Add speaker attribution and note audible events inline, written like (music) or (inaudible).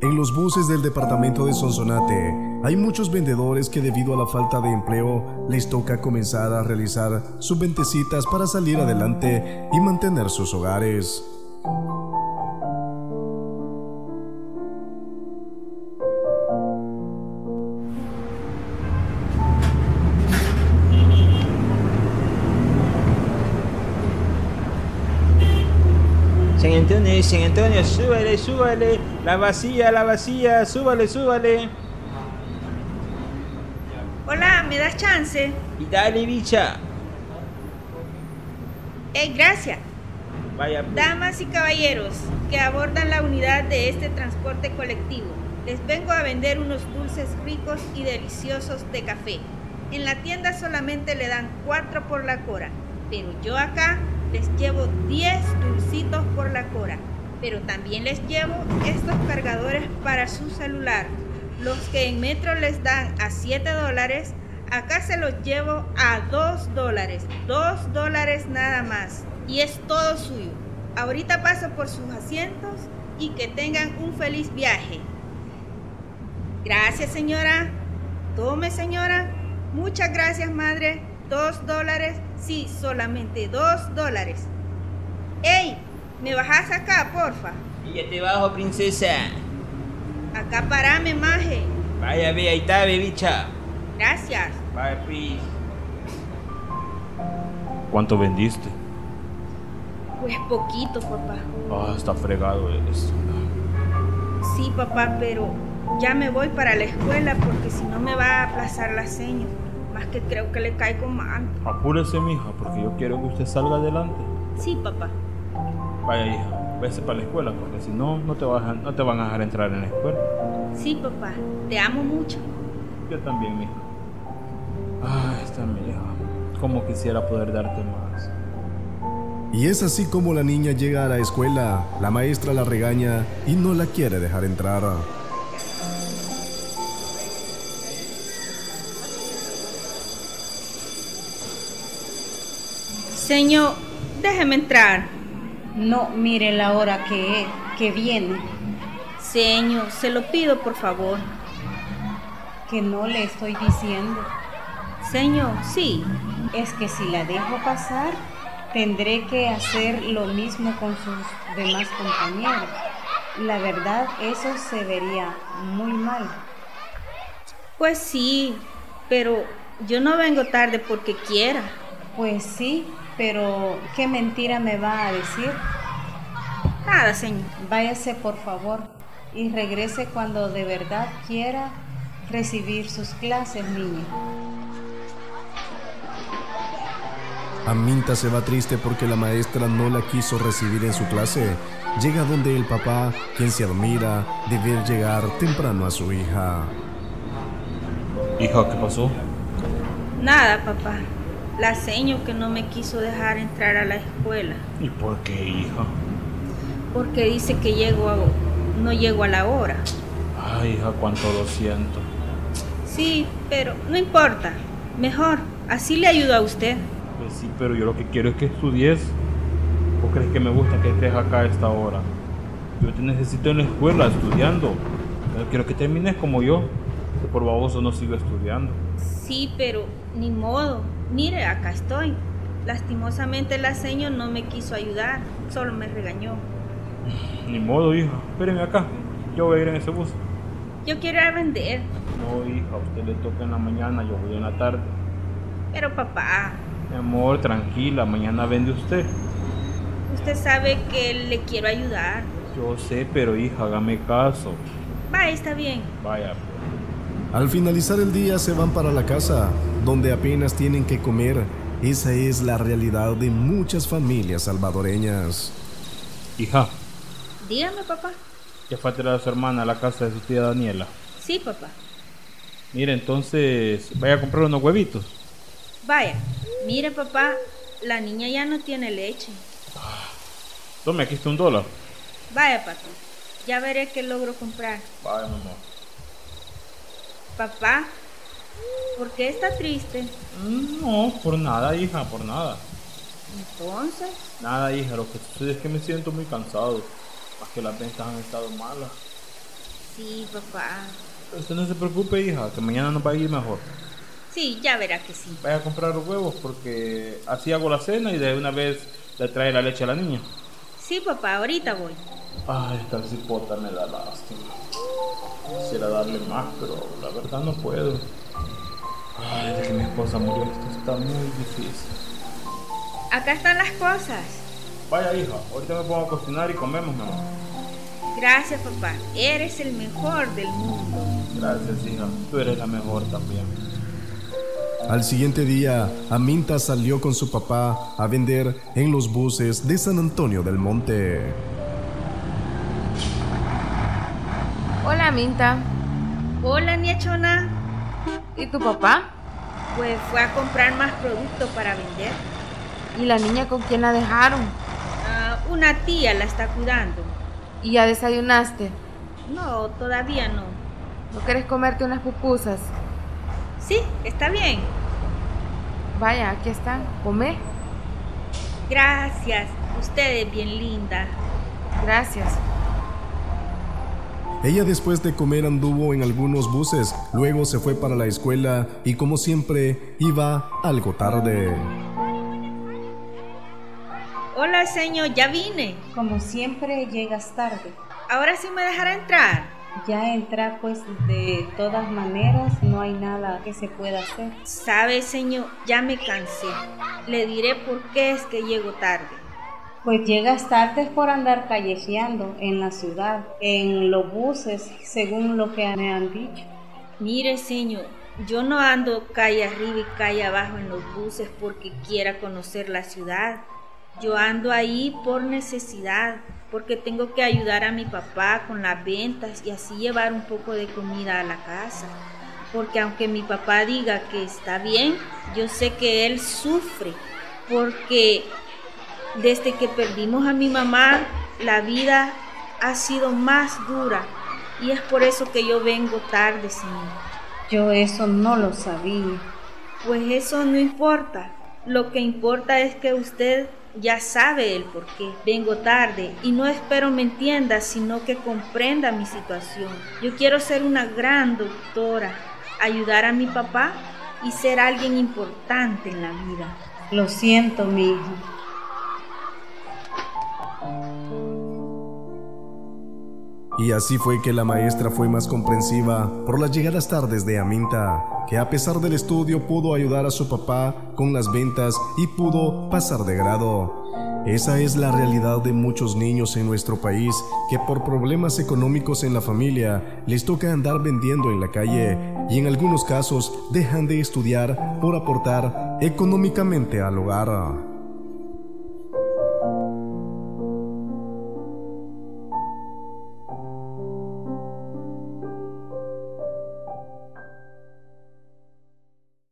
Speaker 1: En los buses del departamento de Sonsonate hay muchos vendedores que debido a la falta de empleo les toca comenzar a realizar sus ventecitas para salir adelante y mantener sus hogares.
Speaker 2: San Antonio, San Antonio, súbale, súbale. La vacía, la vacía, súbale, súbale.
Speaker 3: Hola, ¿me das chance?
Speaker 2: Y dale, bicha.
Speaker 3: Eh, gracias.
Speaker 2: Vaya, pues.
Speaker 3: Damas y caballeros que abordan la unidad de este transporte colectivo, les vengo a vender unos dulces ricos y deliciosos de café. En la tienda solamente le dan 4 por la cora, pero yo acá les llevo 10 dulcitos cora. Pero también les llevo estos cargadores para su celular. Los que en metro les dan a 7 dólares, acá se los llevo a 2 dólares. 2 dólares nada más. Y es todo suyo. Ahorita paso por sus asientos y que tengan un feliz viaje. Gracias señora. Tome señora. Muchas gracias madre. 2 dólares. Sí, solamente 2 dólares. ¡Ey! ¿Me bajas acá, porfa?
Speaker 2: Y ya te bajo, princesa.
Speaker 3: Acá parame, maje.
Speaker 2: Vaya, ve, ahí está, ve, bicha.
Speaker 3: Gracias.
Speaker 2: Vaya, please.
Speaker 4: ¿Cuánto vendiste?
Speaker 3: Pues poquito, papá.
Speaker 4: Ah, está fregado esto.
Speaker 3: Sí, papá, pero ya me voy para la escuela porque si no me va a aplazar la seña. Más que creo que le caigo mal.
Speaker 4: Apúrese, mija, porque yo quiero que usted salga adelante.
Speaker 3: Sí, papá.
Speaker 4: Vaya, hija, váyase para la escuela, porque si no, no te, vas a- no te van a dejar entrar en la escuela.
Speaker 3: Sí, papá. Te amo mucho.
Speaker 4: Yo también, mija. Ah, esta mi hija. Como quisiera poder darte más.
Speaker 1: Y es así como la niña llega a la escuela, la maestra la regaña y no la quiere dejar entrar.
Speaker 3: Señor, déjeme entrar.
Speaker 5: No, mire la hora que, que viene,
Speaker 3: Señor, se lo pido por favor.
Speaker 5: que no le estoy diciendo.
Speaker 3: Señor, sí.
Speaker 5: Es que si la dejo pasar, tendré que hacer lo mismo con sus demás compañeros. La verdad, eso se vería muy mal.
Speaker 3: Pues sí, pero yo no vengo tarde porque quiera.
Speaker 5: Pues sí, pero ¿qué mentira me va a decir?
Speaker 3: Nada, señor.
Speaker 5: Váyase por favor y regrese cuando de verdad quiera recibir sus clases, niña.
Speaker 1: Aminta se va triste porque la maestra no la quiso recibir en su clase. Llega donde el papá, quien se admira de ver llegar temprano a su hija.
Speaker 4: Hija, ¿qué pasó?
Speaker 3: Nada, papá. La seño que no me quiso dejar entrar a la escuela
Speaker 4: ¿Y por qué, hija?
Speaker 3: porque dice que llego a- no llego a la hora.
Speaker 4: Ay, hija, cuánto lo siento.
Speaker 3: Sí, pero no importa. Mejor, así le ayudo a usted.
Speaker 4: Pues sí, pero yo lo que quiero es que estudies. ¿O crees que me gusta que estés acá a esta hora? Yo te necesito en la escuela estudiando. Pero quiero que termines como yo. Que por baboso no sigo estudiando.
Speaker 3: Sí, pero ni modo. Mire, acá estoy. Lastimosamente la seño no me quiso ayudar, solo me regañó. (sighs)
Speaker 4: Ni modo, hija. Espéreme acá. Yo voy a ir en ese bus.
Speaker 3: Yo quiero ir a vender,
Speaker 4: No, hija, a usted le toca en la mañana, yo voy en la tarde.
Speaker 3: pero papá,
Speaker 4: Mi amor, tranquila, mañana vende usted.
Speaker 3: usted sabe que le quiero ayudar.
Speaker 4: Yo sé, pero hija, hágame caso.
Speaker 3: Va, está bien.
Speaker 4: Vaya, pues.
Speaker 1: Al finalizar el día se van para la casa, donde apenas tienen que comer. Esa es la realidad de muchas familias salvadoreñas.
Speaker 4: Hija,
Speaker 3: Dígame, papá.
Speaker 4: ya fue a traer a su hermana a la casa de su tía Daniela.
Speaker 3: Sí, papá.
Speaker 4: Mire, entonces, vaya a comprar unos huevitos.
Speaker 3: Vaya, mire, papá, la niña ya no tiene leche.
Speaker 4: Tome, aquí está un dólar.
Speaker 3: Vaya, papá. Ya veré qué logro comprar.
Speaker 4: Vaya, mamá.
Speaker 3: Papá, ¿por qué está triste?
Speaker 4: Mm, No, por nada, hija, por nada.
Speaker 3: Entonces,
Speaker 4: Nada, hija, lo que sucede es que me siento muy cansado. Más que las ventas han estado malas.
Speaker 3: sí, papá.
Speaker 4: Usted no se preocupe, hija, que mañana nos va a ir mejor.
Speaker 3: Sí, ya verá que sí.
Speaker 4: Vaya a comprar los huevos porque así hago la cena y de una vez le trae la leche a la niña.
Speaker 3: Sí, papá, ahorita voy.
Speaker 4: Ay, esta cipota me da lástima. Quisiera darle más, pero la verdad no puedo. Ay, desde que mi esposa murió esto está muy difícil.
Speaker 3: Acá están las cosas.
Speaker 4: Vaya hija, ahorita me pongo a cocinar y comemos, mi amor.
Speaker 3: Gracias, papá. Eres el mejor del mundo.
Speaker 4: Gracias, hija. Tú eres la mejor también.
Speaker 1: Al siguiente día, Aminta salió con su papá a vender en los buses de San Antonio del Monte.
Speaker 6: Hola, Minta.
Speaker 3: Hola, niachona.
Speaker 6: ¿Y tu papá?
Speaker 3: Pues fue a comprar más producto para vender.
Speaker 6: ¿Y la niña con quién la dejaron?
Speaker 3: Ah, una tía la está cuidando.
Speaker 6: ¿Y ya desayunaste?
Speaker 3: No, todavía no.
Speaker 6: ¿No quieres comerte unas pupusas?
Speaker 3: Sí, está bien.
Speaker 6: Vaya, aquí están. Come.
Speaker 3: Gracias. Usted es bien linda.
Speaker 6: Gracias.
Speaker 1: Ella después de comer anduvo en algunos buses, luego se fue para la escuela y como siempre iba algo tarde.
Speaker 3: Hola, señor, ya vine.
Speaker 5: Como siempre llegas tarde.
Speaker 3: Ahora sí me dejará entrar.
Speaker 5: Ya entra pues de todas maneras no hay nada que se pueda hacer.
Speaker 3: Sabe, señor, ya me cansé. Le diré por qué es que llego tarde.
Speaker 5: Pues llegas tarde por andar callejeando en la ciudad, en los buses, según lo que me han dicho.
Speaker 3: Mire, señor, yo no ando calle arriba y calle abajo en los buses porque quiera conocer la ciudad. Yo ando ahí por necesidad, porque tengo que ayudar a mi papá con las ventas y así llevar un poco de comida a la casa. Porque aunque mi papá diga que está bien, yo sé que él sufre, porque desde que perdimos a mi mamá, la vida ha sido más dura y es por eso que yo vengo tarde, señor.
Speaker 5: Yo eso no lo sabía.
Speaker 3: Pues eso no importa. Lo que importa es que usted ya sabe el por qué. Vengo tarde y no espero me entienda, sino que comprenda mi situación. Yo quiero ser una gran doctora, ayudar a mi papá y ser alguien importante en la vida.
Speaker 5: Lo siento, mi hijo.
Speaker 1: Y así fue que la maestra fue más comprensiva por las llegadas tardes de Aminta, que a pesar del estudio pudo ayudar a su papá con las ventas y pudo pasar de grado. Esa es la realidad de muchos niños en nuestro país que por problemas económicos en la familia les toca andar vendiendo en la calle y en algunos casos dejan de estudiar por aportar económicamente al hogar.